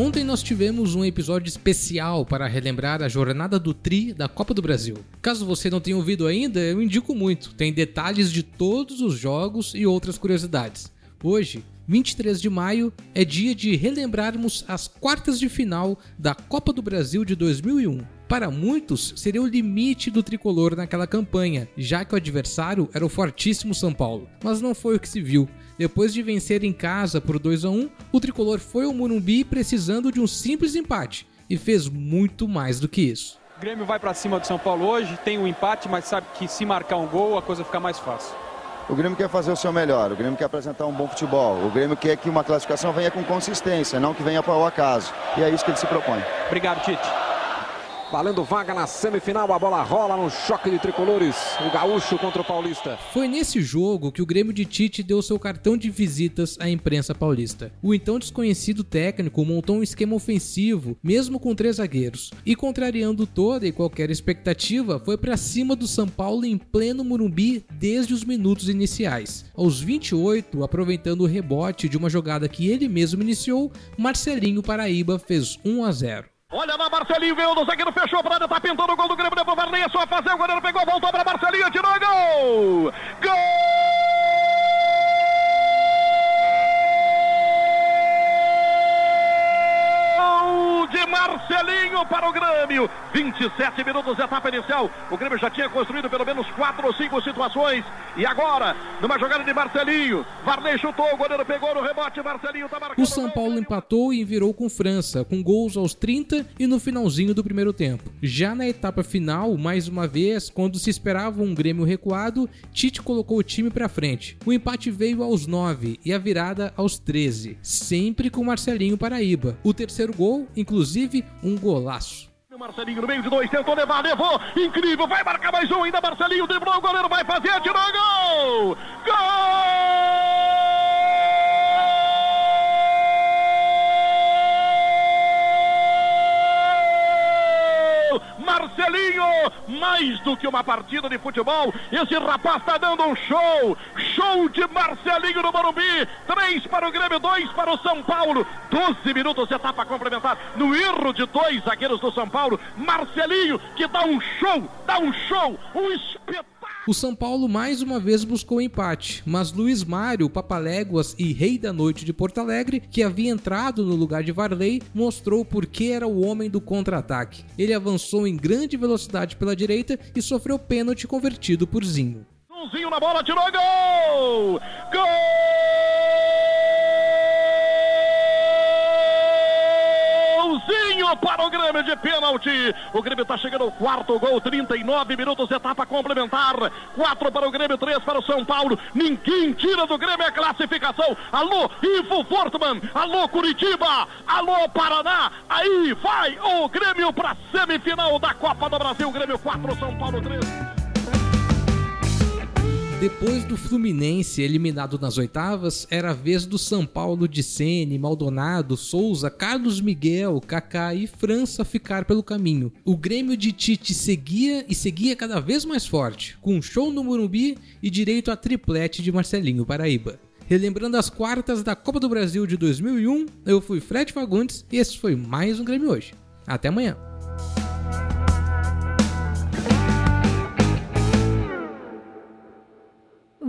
Ontem nós tivemos um episódio especial para relembrar a jornada do Tri da Copa do Brasil. Caso você não tenha ouvido ainda, eu indico muito. Tem detalhes de todos os jogos e outras curiosidades. Hoje, 23 de maio, é dia de relembrarmos as quartas de final da Copa do Brasil de 2001. Para muitos, seria o limite do tricolor naquela campanha, já que o adversário era o fortíssimo São Paulo. Mas não foi o que se viu. Depois de vencer em casa por 2 a 1, o tricolor foi ao Morumbi precisando de um simples empate e fez muito mais do que isso. O Grêmio vai para cima do São Paulo hoje, tem um empate, mas sabe que se marcar um gol a coisa fica mais fácil. O Grêmio quer fazer o seu melhor, o Grêmio quer apresentar um bom futebol, o Grêmio quer que uma classificação venha com consistência, não que venha para o acaso. E é isso que ele se propõe. Obrigado, Tite. Valendo vaga na semifinal, a bola rola no choque de tricolores. O Gaúcho contra o Paulista. Foi nesse jogo que o Grêmio de Tite deu seu cartão de visitas à imprensa paulista. O então desconhecido técnico montou um esquema ofensivo, mesmo com três zagueiros, e contrariando toda e qualquer expectativa, foi para cima do São Paulo em pleno Morumbi desde os minutos iniciais. Aos 28, aproveitando o rebote de uma jogada que ele mesmo iniciou, Marcelinho Paraíba fez 1 a 0. Olha lá, Marcelinho veio do zagueiro, fechou para tá pintando o gol do Grêmio, depois Varney, é só fazer, o goleiro pegou, voltou para Marcelinho, tirou gol! Marcelinho para o Grêmio. 27 minutos, etapa inicial. O Grêmio já tinha construído pelo menos quatro ou cinco situações. E agora, numa jogada de Marcelinho, Varney chutou, o goleiro pegou no rebote, Marcelinho tá marcando. O São Paulo empatou e virou com França, com gols aos 30 e no finalzinho do primeiro tempo. Já na etapa final, mais uma vez, quando se esperava um Grêmio recuado, Tite colocou o time para frente. O empate veio aos 9 e a virada aos 13, sempre com Marcelinho Paraíba. O terceiro gol, inclusive, um golaço. Marcelinho no meio de dois, tentou levar, levou, incrível, vai marcar mais um ainda, Marcelinho, driblou, o goleiro vai fazer, tirou, gol! Gol! Mais do que uma partida de futebol, esse rapaz está dando um show, show de Marcelinho no Morumbi, três para o Grêmio, dois para o São Paulo, 12 minutos, etapa complementar, no erro de dois zagueiros do São Paulo, Marcelinho, que dá um show, dá um show, um espetáculo. O São Paulo mais uma vez buscou empate, mas Luiz Mário, Papaléguas e Rei da Noite de Porto Alegre, que havia entrado no lugar de Varley, mostrou por que era o homem do contra-ataque. Ele avançou em grande velocidade pela direita e sofreu pênalti convertido por Zinho. Zinho na bola, tirou gol! Gol! Para o Grêmio de pênalti. O Grêmio está chegando ao quarto gol, 39 minutos, etapa complementar. Quatro para o Grêmio, três para o São Paulo. Ninguém tira do Grêmio a classificação. Alô, Ivo Fortman. Alô, Curitiba. Alô, Paraná. Aí vai o Grêmio para semifinal da Copa do Brasil. Grêmio 4, São Paulo 3. Depois do Fluminense eliminado nas oitavas, era a vez do São Paulo de Sene, Maldonado, Souza, Carlos Miguel, Kaká e França ficar pelo caminho. O Grêmio de Tite seguia e seguia cada vez mais forte, com um show no Morumbi e direito a triplete de Marcelinho Paraíba. Relembrando as quartas da Copa do Brasil de 2001, eu fui Fred Fagundes e esse foi mais um Grêmio hoje. Até amanhã.